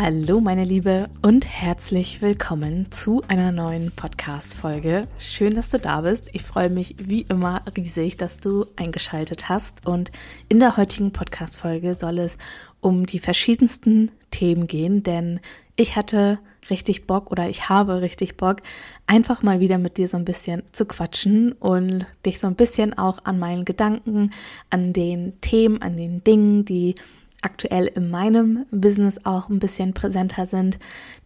Hallo meine Liebe und herzlich willkommen zu einer neuen Podcast-Folge. Schön, dass du da bist. Ich freue mich wie immer riesig, dass du eingeschaltet hast. Und in der heutigen Podcast-Folge soll es um die verschiedensten Themen gehen, denn ich hatte richtig Bock oder ich habe richtig Bock, einfach mal wieder mit dir so ein bisschen zu quatschen und dich so ein bisschen auch an meinen Gedanken, an den Themen, an den Dingen, die aktuell in meinem Business auch ein bisschen präsenter sind.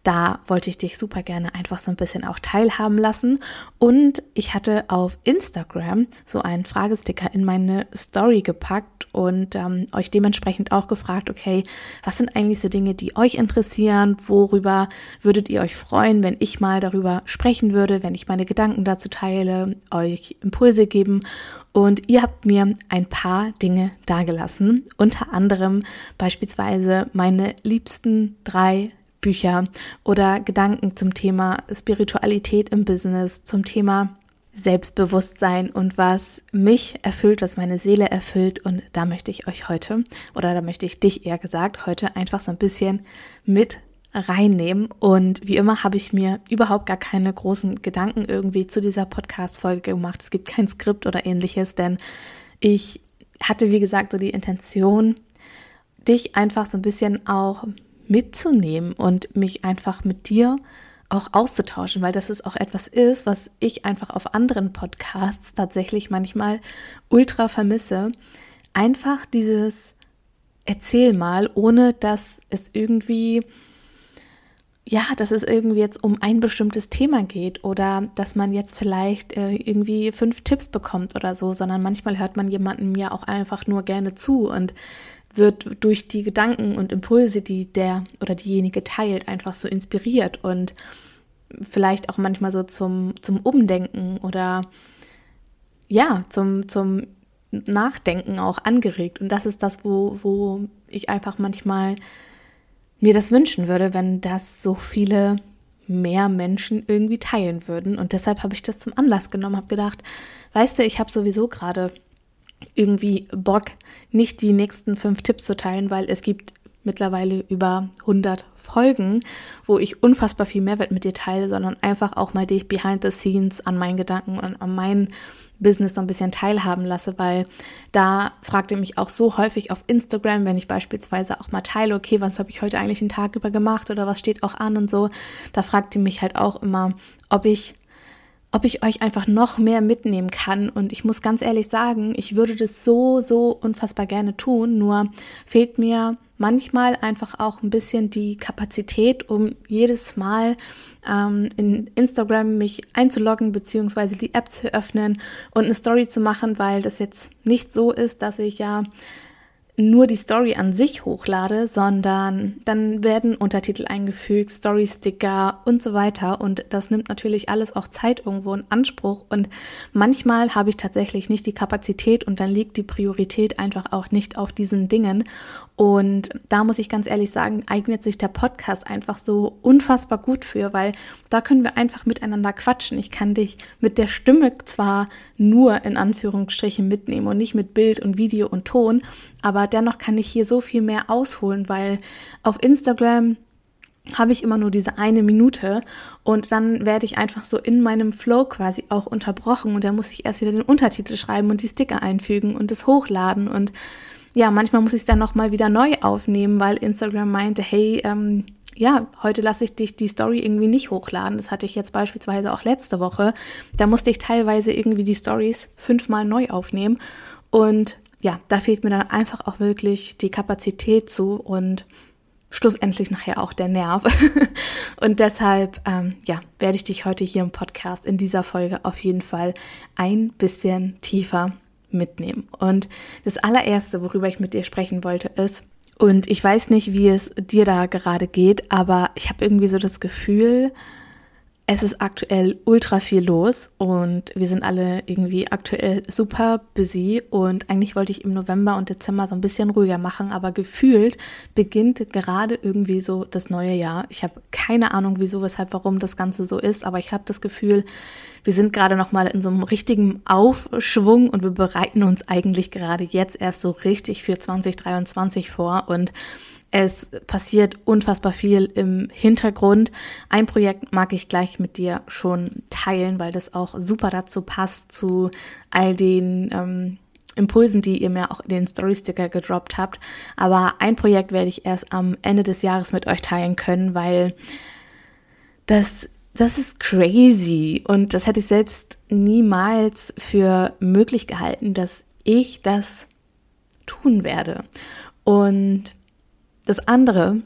Da wollte ich dich super gerne einfach so ein bisschen auch teilhaben lassen. Und ich hatte auf Instagram so einen Fragesticker in meine Story gepackt und ähm, euch dementsprechend auch gefragt, okay, was sind eigentlich so Dinge, die euch interessieren? Worüber würdet ihr euch freuen, wenn ich mal darüber sprechen würde, wenn ich meine Gedanken dazu teile, euch Impulse geben? Und ihr habt mir ein paar Dinge dargelassen, unter anderem beispielsweise meine liebsten drei Bücher oder Gedanken zum Thema Spiritualität im Business, zum Thema Selbstbewusstsein und was mich erfüllt, was meine Seele erfüllt. Und da möchte ich euch heute, oder da möchte ich dich eher gesagt, heute einfach so ein bisschen mit reinnehmen. Und wie immer habe ich mir überhaupt gar keine großen Gedanken irgendwie zu dieser Podcast-Folge gemacht. Es gibt kein Skript oder ähnliches, denn ich hatte, wie gesagt, so die Intention, dich einfach so ein bisschen auch mitzunehmen und mich einfach mit dir auch auszutauschen, weil das ist auch etwas ist, was ich einfach auf anderen Podcasts tatsächlich manchmal ultra vermisse. Einfach dieses Erzähl mal, ohne dass es irgendwie ja, dass es irgendwie jetzt um ein bestimmtes Thema geht oder dass man jetzt vielleicht äh, irgendwie fünf Tipps bekommt oder so, sondern manchmal hört man jemandem ja auch einfach nur gerne zu und wird durch die Gedanken und Impulse, die der oder diejenige teilt, einfach so inspiriert und vielleicht auch manchmal so zum, zum Umdenken oder ja, zum, zum Nachdenken auch angeregt. Und das ist das, wo, wo ich einfach manchmal mir das wünschen würde, wenn das so viele mehr Menschen irgendwie teilen würden. Und deshalb habe ich das zum Anlass genommen, habe gedacht, weißt du, ich habe sowieso gerade irgendwie Bock, nicht die nächsten fünf Tipps zu teilen, weil es gibt mittlerweile über 100 Folgen, wo ich unfassbar viel Mehrwert mit dir teile, sondern einfach auch mal dich behind the scenes an meinen Gedanken und an meinen Business so ein bisschen teilhaben lasse, weil da fragt ihr mich auch so häufig auf Instagram, wenn ich beispielsweise auch mal teile, okay, was habe ich heute eigentlich den Tag über gemacht oder was steht auch an und so, da fragt ihr mich halt auch immer, ob ich ob ich euch einfach noch mehr mitnehmen kann. Und ich muss ganz ehrlich sagen, ich würde das so, so unfassbar gerne tun. Nur fehlt mir manchmal einfach auch ein bisschen die Kapazität, um jedes Mal ähm, in Instagram mich einzuloggen, beziehungsweise die App zu öffnen und eine Story zu machen, weil das jetzt nicht so ist, dass ich ja nur die Story an sich hochlade, sondern dann werden Untertitel eingefügt, Story-Sticker und so weiter. Und das nimmt natürlich alles auch Zeit irgendwo in Anspruch. Und manchmal habe ich tatsächlich nicht die Kapazität und dann liegt die Priorität einfach auch nicht auf diesen Dingen. Und da muss ich ganz ehrlich sagen, eignet sich der Podcast einfach so unfassbar gut für, weil da können wir einfach miteinander quatschen. Ich kann dich mit der Stimme zwar nur in Anführungsstrichen mitnehmen und nicht mit Bild und Video und Ton, aber dennoch kann ich hier so viel mehr ausholen, weil auf Instagram habe ich immer nur diese eine Minute und dann werde ich einfach so in meinem Flow quasi auch unterbrochen und dann muss ich erst wieder den Untertitel schreiben und die Sticker einfügen und es hochladen und ja, manchmal muss ich es dann nochmal wieder neu aufnehmen, weil Instagram meinte, hey, ähm, ja, heute lasse ich dich die Story irgendwie nicht hochladen. Das hatte ich jetzt beispielsweise auch letzte Woche. Da musste ich teilweise irgendwie die Stories fünfmal neu aufnehmen. Und ja, da fehlt mir dann einfach auch wirklich die Kapazität zu und schlussendlich nachher auch der Nerv. und deshalb, ähm, ja, werde ich dich heute hier im Podcast in dieser Folge auf jeden Fall ein bisschen tiefer mitnehmen. Und das allererste, worüber ich mit dir sprechen wollte, ist, und ich weiß nicht, wie es dir da gerade geht, aber ich habe irgendwie so das Gefühl, es ist aktuell ultra viel los und wir sind alle irgendwie aktuell super busy und eigentlich wollte ich im November und Dezember so ein bisschen ruhiger machen, aber gefühlt beginnt gerade irgendwie so das neue Jahr. Ich habe keine Ahnung, wieso, weshalb, warum das Ganze so ist, aber ich habe das Gefühl, wir sind gerade noch mal in so einem richtigen Aufschwung und wir bereiten uns eigentlich gerade jetzt erst so richtig für 2023 vor und es passiert unfassbar viel im Hintergrund. Ein Projekt mag ich gleich mit dir schon teilen, weil das auch super dazu passt zu all den ähm, Impulsen, die ihr mir auch in den Story-Sticker gedroppt habt. Aber ein Projekt werde ich erst am Ende des Jahres mit euch teilen können, weil das, das ist crazy. Und das hätte ich selbst niemals für möglich gehalten, dass ich das tun werde. Und das andere,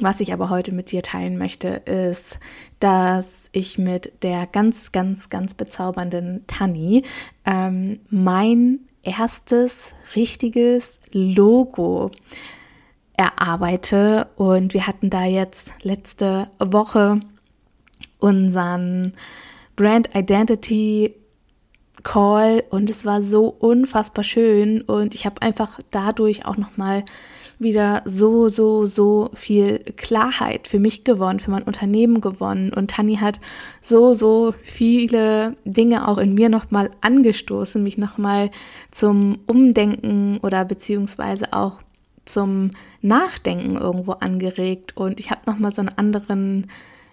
was ich aber heute mit dir teilen möchte, ist, dass ich mit der ganz, ganz, ganz bezaubernden Tanni ähm, mein erstes richtiges Logo erarbeite. Und wir hatten da jetzt letzte Woche unseren Brand Identity Call und es war so unfassbar schön und ich habe einfach dadurch auch noch mal wieder so, so, so viel Klarheit für mich gewonnen, für mein Unternehmen gewonnen. Und Tani hat so, so viele Dinge auch in mir nochmal angestoßen, mich nochmal zum Umdenken oder beziehungsweise auch zum Nachdenken irgendwo angeregt. Und ich habe nochmal so einen anderen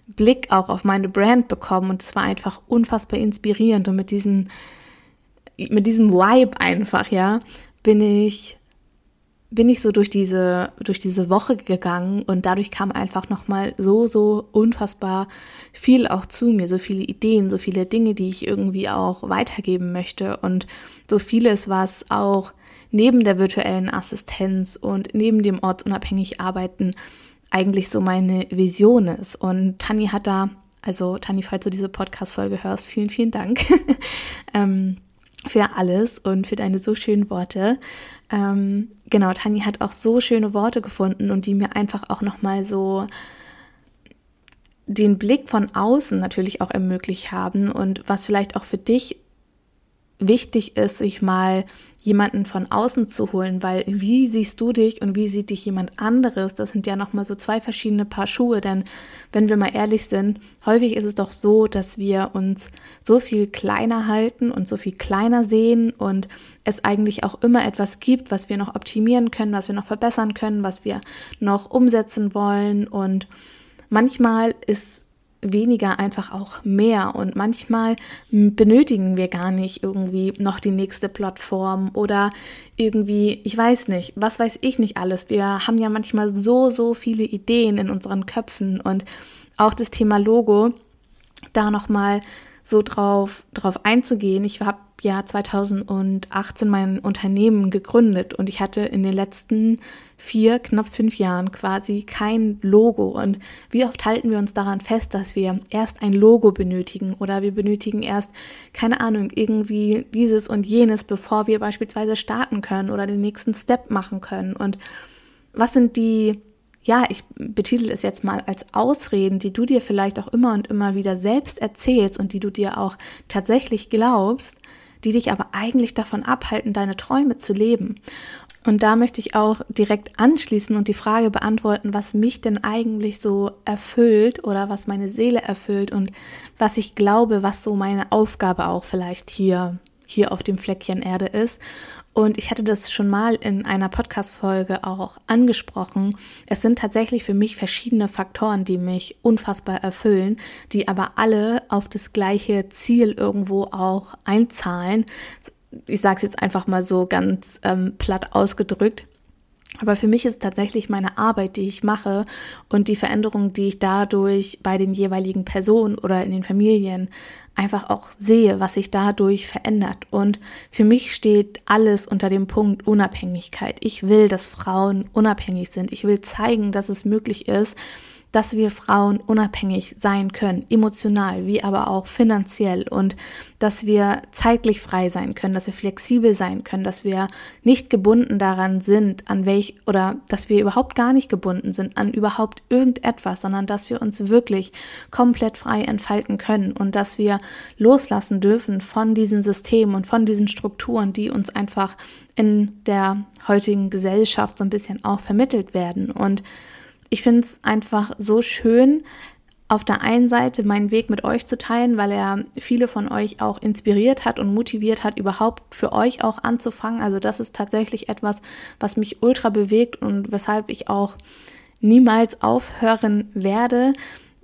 Blick auch auf meine Brand bekommen und es war einfach unfassbar inspirierend und mit diesem mit diesem Vibe einfach, ja, bin ich bin ich so durch diese, durch diese Woche gegangen und dadurch kam einfach nochmal so, so unfassbar viel auch zu mir, so viele Ideen, so viele Dinge, die ich irgendwie auch weitergeben möchte und so vieles, was auch neben der virtuellen Assistenz und neben dem ortsunabhängig Arbeiten eigentlich so meine Vision ist. Und Tani hat da, also Tani, falls du diese Podcast-Folge hörst, vielen, vielen Dank. ähm, für alles und für deine so schönen Worte. Ähm, genau, Tani hat auch so schöne Worte gefunden und die mir einfach auch nochmal so den Blick von außen natürlich auch ermöglicht haben und was vielleicht auch für dich wichtig ist, sich mal jemanden von außen zu holen, weil wie siehst du dich und wie sieht dich jemand anderes? Das sind ja noch mal so zwei verschiedene Paar Schuhe, denn wenn wir mal ehrlich sind, häufig ist es doch so, dass wir uns so viel kleiner halten und so viel kleiner sehen und es eigentlich auch immer etwas gibt, was wir noch optimieren können, was wir noch verbessern können, was wir noch umsetzen wollen und manchmal ist weniger einfach auch mehr. Und manchmal benötigen wir gar nicht irgendwie noch die nächste Plattform oder irgendwie, ich weiß nicht, was weiß ich nicht alles. Wir haben ja manchmal so, so viele Ideen in unseren Köpfen und auch das Thema Logo, da nochmal so drauf, drauf einzugehen. Ich habe ja 2018 mein Unternehmen gegründet und ich hatte in den letzten vier, knapp fünf Jahren quasi kein Logo. Und wie oft halten wir uns daran fest, dass wir erst ein Logo benötigen oder wir benötigen erst, keine Ahnung, irgendwie dieses und jenes, bevor wir beispielsweise starten können oder den nächsten Step machen können. Und was sind die ja, ich betitel es jetzt mal als Ausreden, die du dir vielleicht auch immer und immer wieder selbst erzählst und die du dir auch tatsächlich glaubst, die dich aber eigentlich davon abhalten, deine Träume zu leben. Und da möchte ich auch direkt anschließen und die Frage beantworten, was mich denn eigentlich so erfüllt oder was meine Seele erfüllt und was ich glaube, was so meine Aufgabe auch vielleicht hier hier auf dem Fleckchen Erde ist. Und ich hatte das schon mal in einer Podcast-Folge auch angesprochen. Es sind tatsächlich für mich verschiedene Faktoren, die mich unfassbar erfüllen, die aber alle auf das gleiche Ziel irgendwo auch einzahlen. Ich sage es jetzt einfach mal so ganz ähm, platt ausgedrückt. Aber für mich ist tatsächlich meine Arbeit, die ich mache und die Veränderung, die ich dadurch bei den jeweiligen Personen oder in den Familien einfach auch sehe, was sich dadurch verändert. Und für mich steht alles unter dem Punkt Unabhängigkeit. Ich will, dass Frauen unabhängig sind. Ich will zeigen, dass es möglich ist, dass wir Frauen unabhängig sein können, emotional wie aber auch finanziell und dass wir zeitlich frei sein können, dass wir flexibel sein können, dass wir nicht gebunden daran sind, an welch oder dass wir überhaupt gar nicht gebunden sind an überhaupt irgendetwas, sondern dass wir uns wirklich komplett frei entfalten können und dass wir loslassen dürfen von diesen Systemen und von diesen Strukturen, die uns einfach in der heutigen Gesellschaft so ein bisschen auch vermittelt werden. Und ich finde es einfach so schön, auf der einen Seite meinen Weg mit euch zu teilen, weil er viele von euch auch inspiriert hat und motiviert hat, überhaupt für euch auch anzufangen. Also das ist tatsächlich etwas, was mich ultra bewegt und weshalb ich auch niemals aufhören werde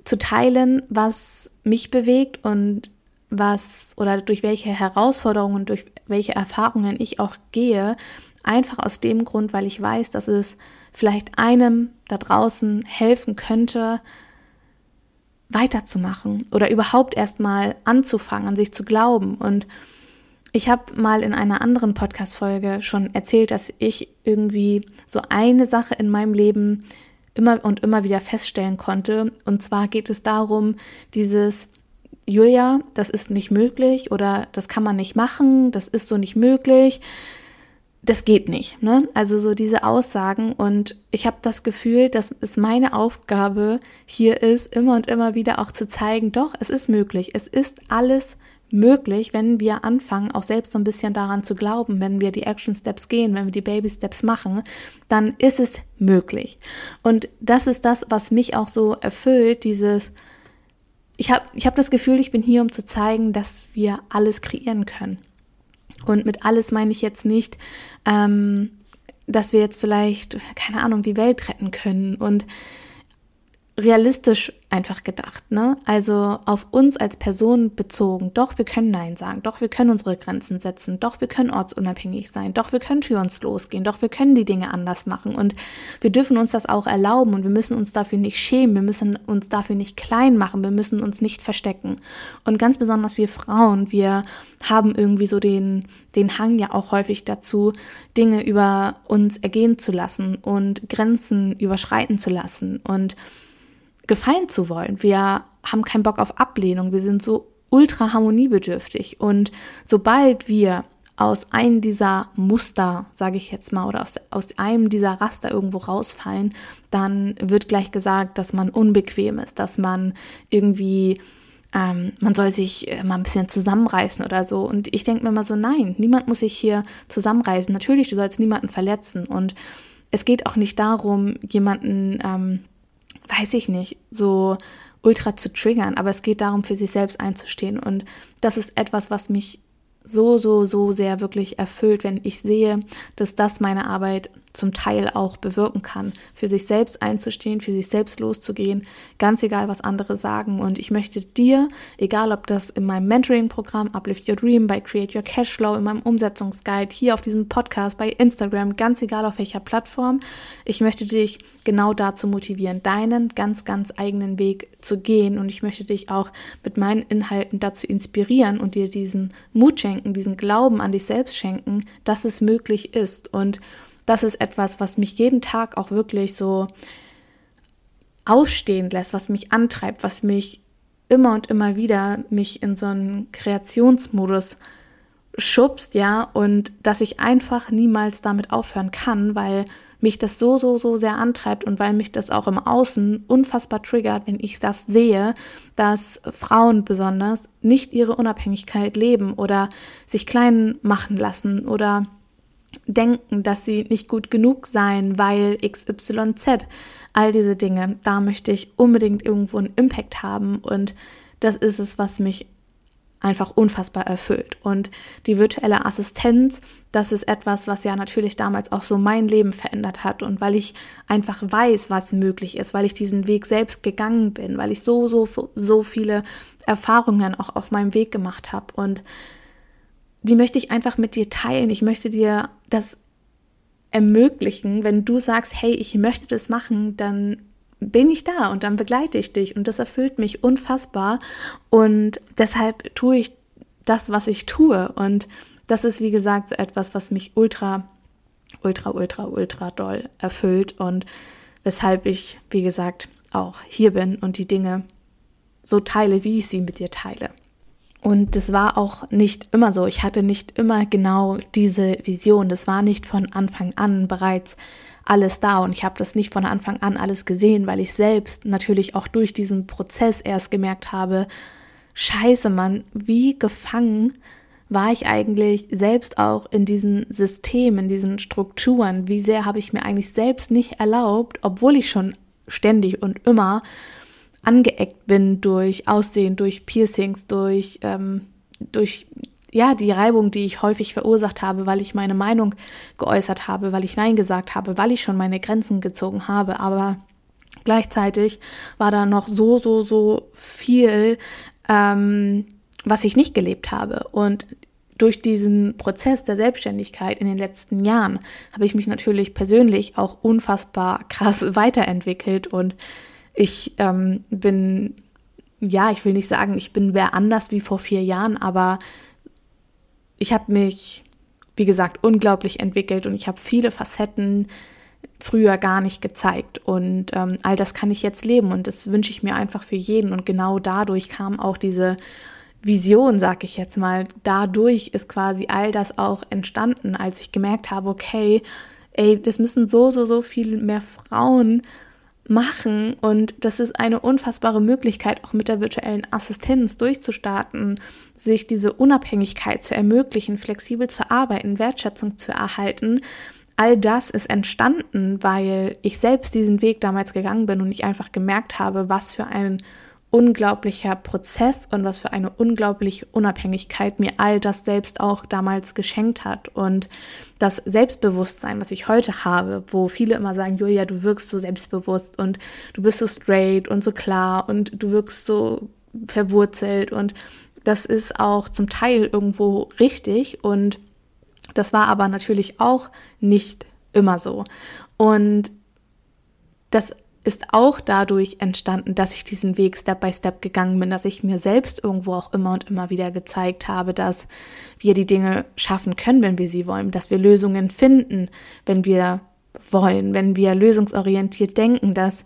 zu teilen, was mich bewegt und was oder durch welche Herausforderungen, durch welche Erfahrungen ich auch gehe, einfach aus dem Grund, weil ich weiß, dass es vielleicht einem da draußen helfen könnte, weiterzumachen oder überhaupt erstmal anzufangen, an sich zu glauben. Und ich habe mal in einer anderen Podcast-Folge schon erzählt, dass ich irgendwie so eine Sache in meinem Leben immer und immer wieder feststellen konnte. Und zwar geht es darum, dieses Julia, das ist nicht möglich oder das kann man nicht machen, das ist so nicht möglich, das geht nicht. Ne? Also so diese Aussagen und ich habe das Gefühl, dass es meine Aufgabe hier ist, immer und immer wieder auch zu zeigen, doch, es ist möglich, es ist alles möglich, wenn wir anfangen, auch selbst so ein bisschen daran zu glauben, wenn wir die Action Steps gehen, wenn wir die Baby Steps machen, dann ist es möglich. Und das ist das, was mich auch so erfüllt, dieses ich habe ich hab das Gefühl, ich bin hier, um zu zeigen, dass wir alles kreieren können. Und mit alles meine ich jetzt nicht, ähm, dass wir jetzt vielleicht, keine Ahnung, die Welt retten können. Und realistisch einfach gedacht, ne? Also auf uns als Person bezogen. Doch, wir können Nein sagen. Doch, wir können unsere Grenzen setzen. Doch, wir können ortsunabhängig sein. Doch, wir können für uns losgehen. Doch, wir können die Dinge anders machen. Und wir dürfen uns das auch erlauben und wir müssen uns dafür nicht schämen. Wir müssen uns dafür nicht klein machen. Wir müssen uns nicht verstecken. Und ganz besonders wir Frauen, wir haben irgendwie so den, den Hang ja auch häufig dazu, Dinge über uns ergehen zu lassen und Grenzen überschreiten zu lassen. Und gefallen zu wollen. Wir haben keinen Bock auf Ablehnung. Wir sind so ultra harmoniebedürftig. Und sobald wir aus einem dieser Muster, sage ich jetzt mal, oder aus, aus einem dieser Raster irgendwo rausfallen, dann wird gleich gesagt, dass man unbequem ist, dass man irgendwie, ähm, man soll sich äh, mal ein bisschen zusammenreißen oder so. Und ich denke mir immer so, nein, niemand muss sich hier zusammenreißen. Natürlich, du sollst niemanden verletzen. Und es geht auch nicht darum, jemanden ähm, weiß ich nicht, so ultra zu triggern, aber es geht darum, für sich selbst einzustehen. Und das ist etwas, was mich so, so, so sehr wirklich erfüllt, wenn ich sehe, dass das meine Arbeit zum Teil auch bewirken kann, für sich selbst einzustehen, für sich selbst loszugehen, ganz egal, was andere sagen. Und ich möchte dir, egal ob das in meinem Mentoring-Programm Uplift Your Dream, bei Create Your Cashflow, in meinem Umsetzungsguide, hier auf diesem Podcast, bei Instagram, ganz egal auf welcher Plattform, ich möchte dich genau dazu motivieren, deinen ganz, ganz eigenen Weg zu gehen. Und ich möchte dich auch mit meinen Inhalten dazu inspirieren und dir diesen Mut schenken, diesen Glauben an dich selbst schenken, dass es möglich ist. Und das ist etwas, was mich jeden Tag auch wirklich so aufstehen lässt, was mich antreibt, was mich immer und immer wieder mich in so einen Kreationsmodus schubst, ja, und dass ich einfach niemals damit aufhören kann, weil mich das so, so, so sehr antreibt und weil mich das auch im Außen unfassbar triggert, wenn ich das sehe, dass Frauen besonders nicht ihre Unabhängigkeit leben oder sich klein machen lassen oder denken, dass sie nicht gut genug seien, weil XYZ. All diese Dinge, da möchte ich unbedingt irgendwo einen Impact haben und das ist es, was mich einfach unfassbar erfüllt. Und die virtuelle Assistenz, das ist etwas, was ja natürlich damals auch so mein Leben verändert hat. Und weil ich einfach weiß, was möglich ist, weil ich diesen Weg selbst gegangen bin, weil ich so, so, so viele Erfahrungen auch auf meinem Weg gemacht habe. Und die möchte ich einfach mit dir teilen. Ich möchte dir das ermöglichen. Wenn du sagst, hey, ich möchte das machen, dann bin ich da und dann begleite ich dich und das erfüllt mich unfassbar und deshalb tue ich das, was ich tue und das ist wie gesagt so etwas, was mich ultra, ultra, ultra, ultra doll erfüllt und weshalb ich, wie gesagt, auch hier bin und die Dinge so teile, wie ich sie mit dir teile. Und das war auch nicht immer so. Ich hatte nicht immer genau diese Vision. Das war nicht von Anfang an bereits alles da und ich habe das nicht von Anfang an alles gesehen, weil ich selbst natürlich auch durch diesen Prozess erst gemerkt habe, scheiße Mann, wie gefangen war ich eigentlich selbst auch in diesen Systemen, in diesen Strukturen, wie sehr habe ich mir eigentlich selbst nicht erlaubt, obwohl ich schon ständig und immer angeeckt bin durch Aussehen, durch Piercings, durch, ähm, durch ja, die Reibung, die ich häufig verursacht habe, weil ich meine Meinung geäußert habe, weil ich Nein gesagt habe, weil ich schon meine Grenzen gezogen habe. Aber gleichzeitig war da noch so, so, so viel, ähm, was ich nicht gelebt habe. Und durch diesen Prozess der Selbstständigkeit in den letzten Jahren habe ich mich natürlich persönlich auch unfassbar krass weiterentwickelt und ich ähm, bin, ja, ich will nicht sagen, ich bin wer anders wie vor vier Jahren, aber ich habe mich, wie gesagt, unglaublich entwickelt und ich habe viele Facetten früher gar nicht gezeigt. Und ähm, all das kann ich jetzt leben und das wünsche ich mir einfach für jeden. Und genau dadurch kam auch diese Vision, sag ich jetzt mal. Dadurch ist quasi all das auch entstanden, als ich gemerkt habe, okay, ey, das müssen so, so, so viel mehr Frauen machen und das ist eine unfassbare Möglichkeit, auch mit der virtuellen Assistenz durchzustarten, sich diese Unabhängigkeit zu ermöglichen, flexibel zu arbeiten, Wertschätzung zu erhalten. All das ist entstanden, weil ich selbst diesen Weg damals gegangen bin und ich einfach gemerkt habe, was für ein unglaublicher Prozess und was für eine unglaubliche Unabhängigkeit mir all das selbst auch damals geschenkt hat. Und das Selbstbewusstsein, was ich heute habe, wo viele immer sagen, Julia, du wirkst so selbstbewusst und du bist so straight und so klar und du wirkst so verwurzelt und das ist auch zum Teil irgendwo richtig und das war aber natürlich auch nicht immer so. Und das ist auch dadurch entstanden, dass ich diesen Weg Step by Step gegangen bin, dass ich mir selbst irgendwo auch immer und immer wieder gezeigt habe, dass wir die Dinge schaffen können, wenn wir sie wollen, dass wir Lösungen finden, wenn wir wollen, wenn wir lösungsorientiert denken, dass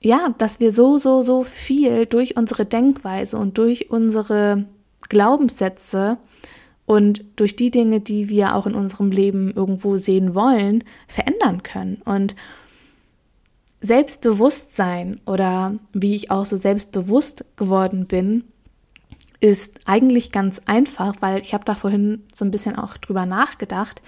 ja, dass wir so, so, so viel durch unsere Denkweise und durch unsere Glaubenssätze und durch die Dinge, die wir auch in unserem Leben irgendwo sehen wollen, verändern können. Und Selbstbewusstsein oder wie ich auch so selbstbewusst geworden bin, ist eigentlich ganz einfach, weil ich habe da vorhin so ein bisschen auch drüber nachgedacht.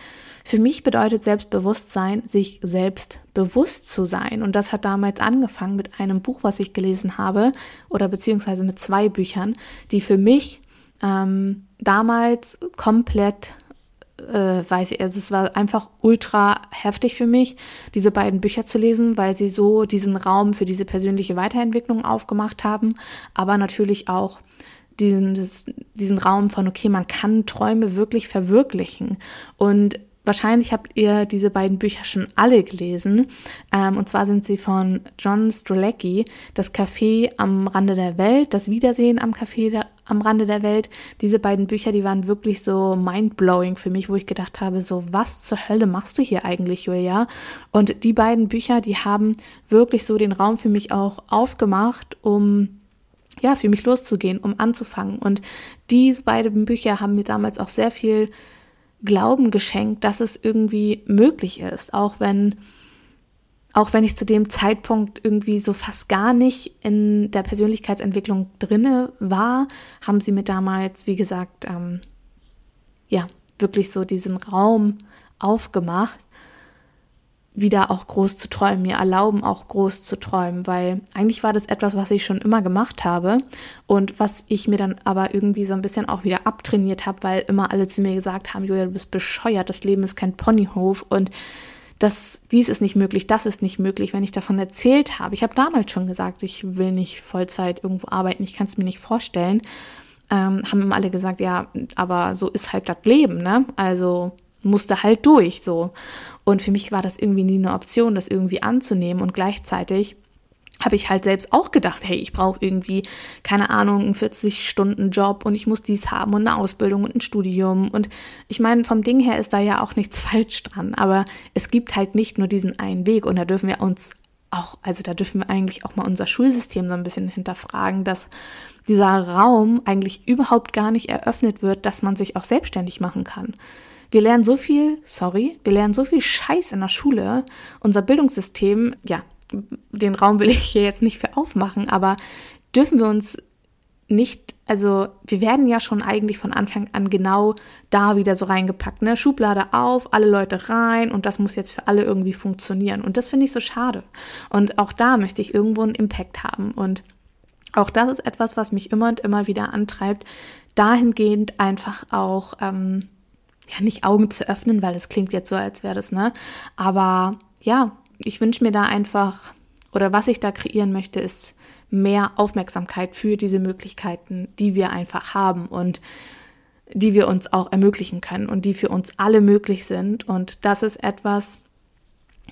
Für mich bedeutet Selbstbewusstsein, sich selbst bewusst zu sein. Und das hat damals angefangen mit einem Buch, was ich gelesen habe, oder beziehungsweise mit zwei Büchern, die für mich ähm, damals komplett äh, weiß ich, also es war einfach ultra heftig für mich, diese beiden Bücher zu lesen, weil sie so diesen Raum für diese persönliche Weiterentwicklung aufgemacht haben, aber natürlich auch diesen, diesen Raum von, okay, man kann Träume wirklich verwirklichen. Und Wahrscheinlich habt ihr diese beiden Bücher schon alle gelesen. Ähm, und zwar sind sie von John Strzelecki, Das Café am Rande der Welt, Das Wiedersehen am Café der, am Rande der Welt. Diese beiden Bücher, die waren wirklich so mindblowing für mich, wo ich gedacht habe, so was zur Hölle machst du hier eigentlich, Julia? Und die beiden Bücher, die haben wirklich so den Raum für mich auch aufgemacht, um ja, für mich loszugehen, um anzufangen. Und diese beiden Bücher haben mir damals auch sehr viel Glauben geschenkt, dass es irgendwie möglich ist, auch wenn auch wenn ich zu dem Zeitpunkt irgendwie so fast gar nicht in der Persönlichkeitsentwicklung drinne war, haben sie mir damals, wie gesagt, ähm, ja, wirklich so diesen Raum aufgemacht wieder auch groß zu träumen, mir erlauben, auch groß zu träumen, weil eigentlich war das etwas, was ich schon immer gemacht habe und was ich mir dann aber irgendwie so ein bisschen auch wieder abtrainiert habe, weil immer alle zu mir gesagt haben, Julia, du bist bescheuert, das Leben ist kein Ponyhof und das, dies ist nicht möglich, das ist nicht möglich, wenn ich davon erzählt habe. Ich habe damals schon gesagt, ich will nicht Vollzeit irgendwo arbeiten, ich kann es mir nicht vorstellen. Ähm, haben immer alle gesagt, ja, aber so ist halt das Leben, ne? Also musste halt durch so. Und für mich war das irgendwie nie eine Option, das irgendwie anzunehmen und gleichzeitig habe ich halt selbst auch gedacht, hey, ich brauche irgendwie, keine Ahnung, einen 40-Stunden-Job und ich muss dies haben und eine Ausbildung und ein Studium. Und ich meine, vom Ding her ist da ja auch nichts falsch dran, aber es gibt halt nicht nur diesen einen Weg und da dürfen wir uns auch, also da dürfen wir eigentlich auch mal unser Schulsystem so ein bisschen hinterfragen, dass dieser Raum eigentlich überhaupt gar nicht eröffnet wird, dass man sich auch selbstständig machen kann. Wir lernen so viel, sorry, wir lernen so viel Scheiß in der Schule. Unser Bildungssystem, ja, den Raum will ich hier jetzt nicht für aufmachen, aber dürfen wir uns nicht, also wir werden ja schon eigentlich von Anfang an genau da wieder so reingepackt, ne? Schublade auf, alle Leute rein und das muss jetzt für alle irgendwie funktionieren. Und das finde ich so schade. Und auch da möchte ich irgendwo einen Impact haben. Und auch das ist etwas, was mich immer und immer wieder antreibt, dahingehend einfach auch, ähm, ja, nicht Augen zu öffnen, weil es klingt jetzt so, als wäre das, ne? Aber ja, ich wünsche mir da einfach, oder was ich da kreieren möchte, ist mehr Aufmerksamkeit für diese Möglichkeiten, die wir einfach haben und die wir uns auch ermöglichen können und die für uns alle möglich sind. Und das ist etwas,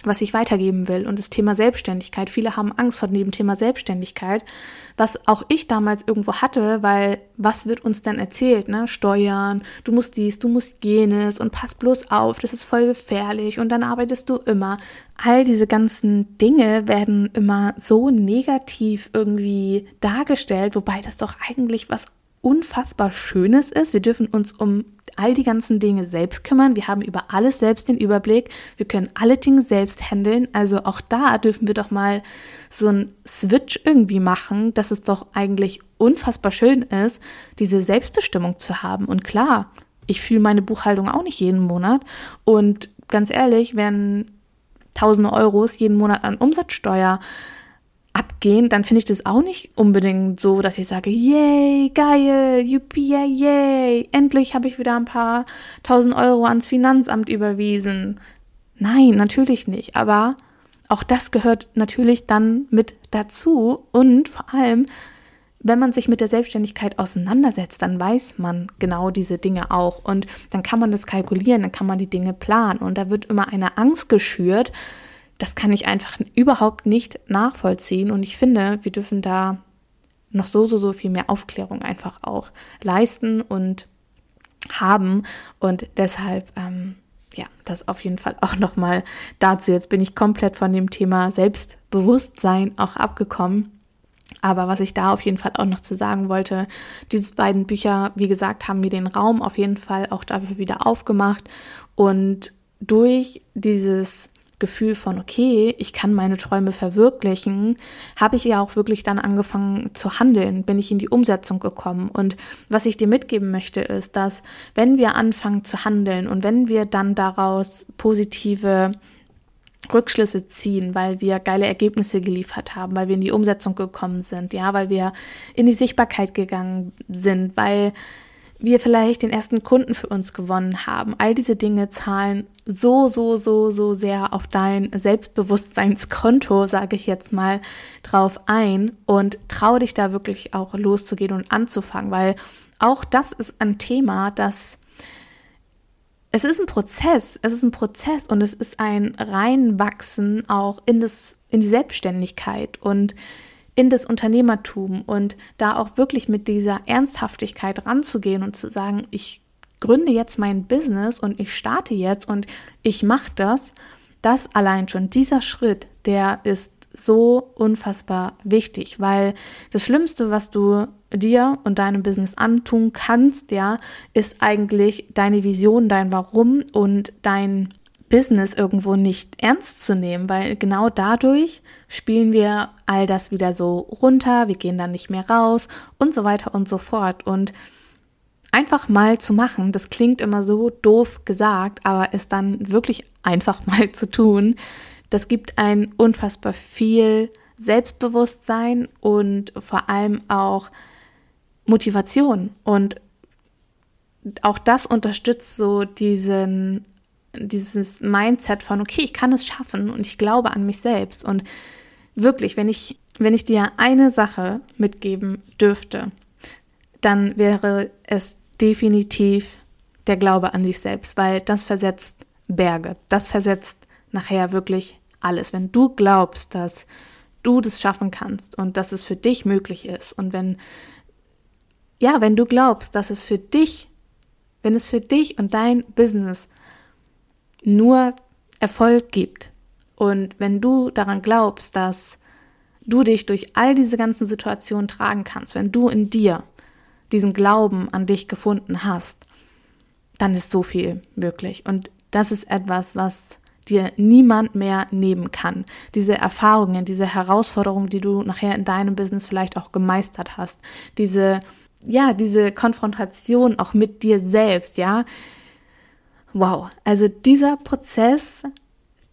was ich weitergeben will. Und das Thema Selbstständigkeit. Viele haben Angst vor dem Thema Selbstständigkeit, was auch ich damals irgendwo hatte, weil was wird uns denn erzählt? Ne? Steuern, du musst dies, du musst jenes und pass bloß auf, das ist voll gefährlich und dann arbeitest du immer. All diese ganzen Dinge werden immer so negativ irgendwie dargestellt, wobei das doch eigentlich was unfassbar Schönes ist. Wir dürfen uns um all die ganzen Dinge selbst kümmern. Wir haben über alles selbst den Überblick. Wir können alle Dinge selbst handeln. Also auch da dürfen wir doch mal so einen Switch irgendwie machen, dass es doch eigentlich unfassbar schön ist, diese Selbstbestimmung zu haben. Und klar, ich fühle meine Buchhaltung auch nicht jeden Monat. Und ganz ehrlich, wenn tausende Euros jeden Monat an Umsatzsteuer abgehen, dann finde ich das auch nicht unbedingt so, dass ich sage, yay, geil, yuppie, yay, yay, endlich habe ich wieder ein paar tausend Euro ans Finanzamt überwiesen. Nein, natürlich nicht. Aber auch das gehört natürlich dann mit dazu. Und vor allem, wenn man sich mit der Selbstständigkeit auseinandersetzt, dann weiß man genau diese Dinge auch. Und dann kann man das kalkulieren, dann kann man die Dinge planen. Und da wird immer eine Angst geschürt, das kann ich einfach überhaupt nicht nachvollziehen. Und ich finde, wir dürfen da noch so, so, so viel mehr Aufklärung einfach auch leisten und haben. Und deshalb, ähm, ja, das auf jeden Fall auch nochmal dazu. Jetzt bin ich komplett von dem Thema Selbstbewusstsein auch abgekommen. Aber was ich da auf jeden Fall auch noch zu sagen wollte, diese beiden Bücher, wie gesagt, haben mir den Raum auf jeden Fall auch dafür wieder aufgemacht. Und durch dieses Gefühl von, okay, ich kann meine Träume verwirklichen, habe ich ja auch wirklich dann angefangen zu handeln, bin ich in die Umsetzung gekommen. Und was ich dir mitgeben möchte, ist, dass wenn wir anfangen zu handeln und wenn wir dann daraus positive Rückschlüsse ziehen, weil wir geile Ergebnisse geliefert haben, weil wir in die Umsetzung gekommen sind, ja, weil wir in die Sichtbarkeit gegangen sind, weil wir vielleicht den ersten Kunden für uns gewonnen haben. All diese Dinge zahlen so, so, so, so sehr auf dein Selbstbewusstseinskonto, sage ich jetzt mal, drauf ein und trau dich da wirklich auch loszugehen und anzufangen, weil auch das ist ein Thema, das es ist ein Prozess, es ist ein Prozess und es ist ein Reinwachsen auch in das, in die Selbstständigkeit und in das Unternehmertum und da auch wirklich mit dieser Ernsthaftigkeit ranzugehen und zu sagen, ich gründe jetzt mein Business und ich starte jetzt und ich mache das, das allein schon, dieser Schritt, der ist so unfassbar wichtig, weil das Schlimmste, was du dir und deinem Business antun kannst, ja, ist eigentlich deine Vision, dein Warum und dein Business irgendwo nicht ernst zu nehmen, weil genau dadurch spielen wir all das wieder so runter, wir gehen dann nicht mehr raus und so weiter und so fort. Und einfach mal zu machen, das klingt immer so doof gesagt, aber es dann wirklich einfach mal zu tun, das gibt ein unfassbar viel Selbstbewusstsein und vor allem auch Motivation. Und auch das unterstützt so diesen dieses Mindset von, okay, ich kann es schaffen und ich glaube an mich selbst. Und wirklich, wenn ich, wenn ich dir eine Sache mitgeben dürfte, dann wäre es definitiv der Glaube an dich selbst, weil das versetzt Berge. Das versetzt nachher wirklich alles. Wenn du glaubst, dass du das schaffen kannst und dass es für dich möglich ist und wenn, ja, wenn du glaubst, dass es für dich, wenn es für dich und dein Business nur Erfolg gibt Und wenn du daran glaubst, dass du dich durch all diese ganzen Situationen tragen kannst, wenn du in dir diesen Glauben an dich gefunden hast, dann ist so viel möglich. Und das ist etwas, was dir niemand mehr nehmen kann. Diese Erfahrungen, diese Herausforderungen, die du nachher in deinem Business vielleicht auch gemeistert hast, diese, ja, diese Konfrontation auch mit dir selbst, ja. Wow. Also dieser Prozess,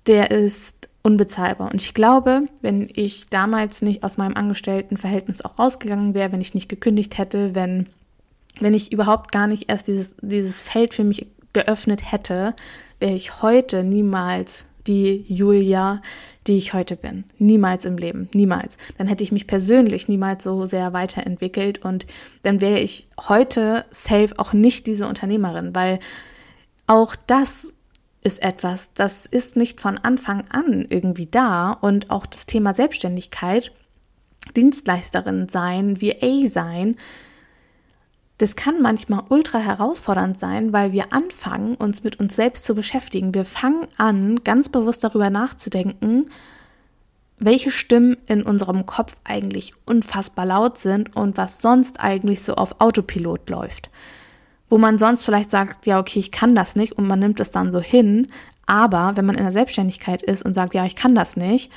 der ist unbezahlbar. Und ich glaube, wenn ich damals nicht aus meinem Angestelltenverhältnis auch rausgegangen wäre, wenn ich nicht gekündigt hätte, wenn, wenn ich überhaupt gar nicht erst dieses, dieses Feld für mich geöffnet hätte, wäre ich heute niemals die Julia, die ich heute bin. Niemals im Leben, niemals. Dann hätte ich mich persönlich niemals so sehr weiterentwickelt und dann wäre ich heute safe auch nicht diese Unternehmerin, weil auch das ist etwas, das ist nicht von Anfang an irgendwie da und auch das Thema Selbstständigkeit, Dienstleisterin sein, VA sein, das kann manchmal ultra herausfordernd sein, weil wir anfangen, uns mit uns selbst zu beschäftigen. Wir fangen an, ganz bewusst darüber nachzudenken, welche Stimmen in unserem Kopf eigentlich unfassbar laut sind und was sonst eigentlich so auf Autopilot läuft. Wo man sonst vielleicht sagt, ja, okay, ich kann das nicht und man nimmt es dann so hin. Aber wenn man in der Selbstständigkeit ist und sagt, ja, ich kann das nicht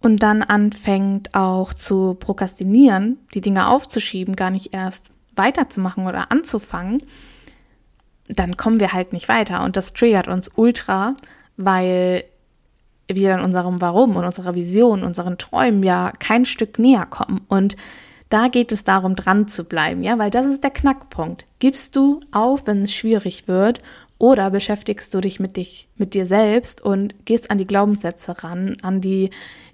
und dann anfängt auch zu prokrastinieren, die Dinge aufzuschieben, gar nicht erst weiterzumachen oder anzufangen, dann kommen wir halt nicht weiter. Und das triggert uns ultra, weil wir dann unserem Warum und unserer Vision, unseren Träumen ja kein Stück näher kommen. Und da geht es darum, dran zu bleiben, ja, weil das ist der Knackpunkt. Gibst du auf, wenn es schwierig wird, oder beschäftigst du dich mit dich, mit dir selbst und gehst an die Glaubenssätze ran, an die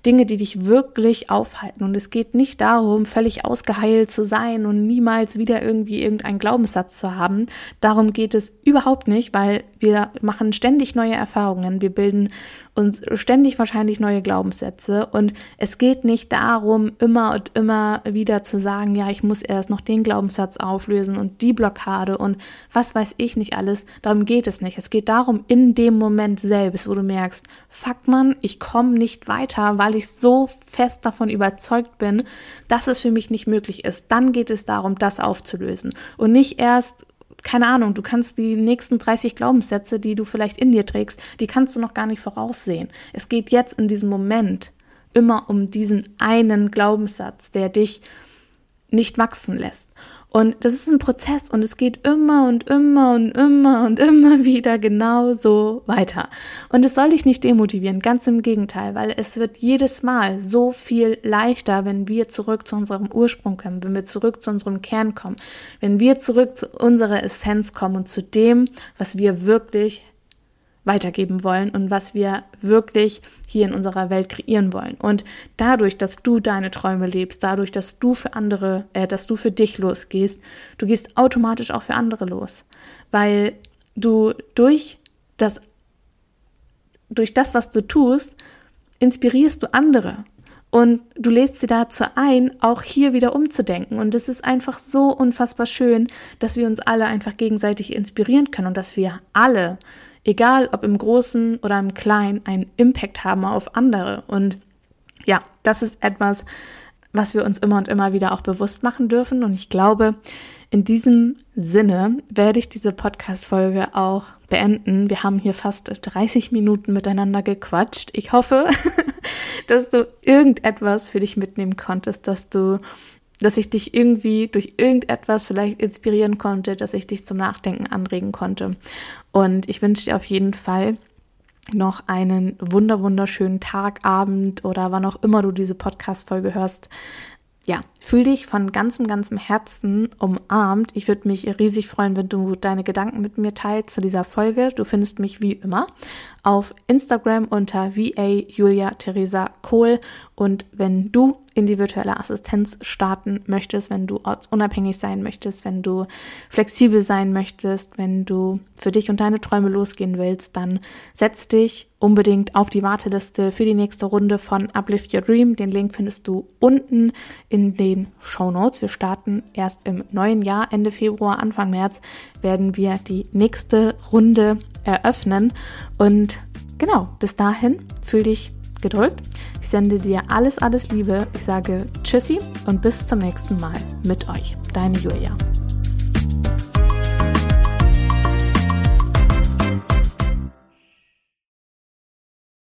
Dinge, die dich wirklich aufhalten. Und es geht nicht darum, völlig ausgeheilt zu sein und niemals wieder irgendwie irgendeinen Glaubenssatz zu haben. Darum geht es überhaupt nicht, weil wir machen ständig neue Erfahrungen. Wir bilden uns ständig wahrscheinlich neue Glaubenssätze. Und es geht nicht darum, immer und immer wieder zu sagen, ja, ich muss erst noch den Glaubenssatz auflösen und die Blockade und was weiß ich nicht alles. Darum geht es nicht. Es geht darum, in dem Moment selbst, wo du merkst, fuck man, ich komme nicht weiter, weil weil ich so fest davon überzeugt bin, dass es für mich nicht möglich ist. Dann geht es darum, das aufzulösen und nicht erst keine Ahnung, du kannst die nächsten 30 Glaubenssätze, die du vielleicht in dir trägst, die kannst du noch gar nicht voraussehen. Es geht jetzt in diesem Moment immer um diesen einen Glaubenssatz, der dich nicht wachsen lässt. Und das ist ein Prozess und es geht immer und immer und immer und immer wieder genauso weiter. Und es soll dich nicht demotivieren, ganz im Gegenteil, weil es wird jedes Mal so viel leichter, wenn wir zurück zu unserem Ursprung kommen, wenn wir zurück zu unserem Kern kommen, wenn wir zurück zu unserer Essenz kommen und zu dem, was wir wirklich weitergeben wollen und was wir wirklich hier in unserer Welt kreieren wollen. Und dadurch, dass du deine Träume lebst, dadurch, dass du für andere, äh, dass du für dich losgehst, du gehst automatisch auch für andere los, weil du durch das, durch das, was du tust, inspirierst du andere. Und du lädst sie dazu ein, auch hier wieder umzudenken. Und es ist einfach so unfassbar schön, dass wir uns alle einfach gegenseitig inspirieren können und dass wir alle egal ob im Großen oder im Kleinen, einen Impact haben auf andere. Und ja, das ist etwas, was wir uns immer und immer wieder auch bewusst machen dürfen. Und ich glaube, in diesem Sinne werde ich diese Podcast-Folge auch beenden. Wir haben hier fast 30 Minuten miteinander gequatscht. Ich hoffe, dass du irgendetwas für dich mitnehmen konntest, dass du dass ich dich irgendwie durch irgendetwas vielleicht inspirieren konnte, dass ich dich zum Nachdenken anregen konnte. Und ich wünsche dir auf jeden Fall noch einen wunder wunderschönen Tag, Abend oder wann auch immer du diese Podcast-Folge hörst ja, fühl dich von ganzem, ganzem Herzen umarmt. Ich würde mich riesig freuen, wenn du deine Gedanken mit mir teilst zu dieser Folge. Du findest mich wie immer auf Instagram unter VA Julia Theresa Kohl. Und wenn du in die virtuelle Assistenz starten möchtest, wenn du ortsunabhängig sein möchtest, wenn du flexibel sein möchtest, wenn du für dich und deine Träume losgehen willst, dann setz dich unbedingt auf die Warteliste für die nächste Runde von Uplift Your Dream. Den Link findest du unten in den Show Notes. Wir starten erst im neuen Jahr, Ende Februar, Anfang März werden wir die nächste Runde eröffnen und genau, bis dahin fühl dich gedrückt. Ich sende dir alles, alles Liebe. Ich sage Tschüssi und bis zum nächsten Mal mit euch. Deine Julia.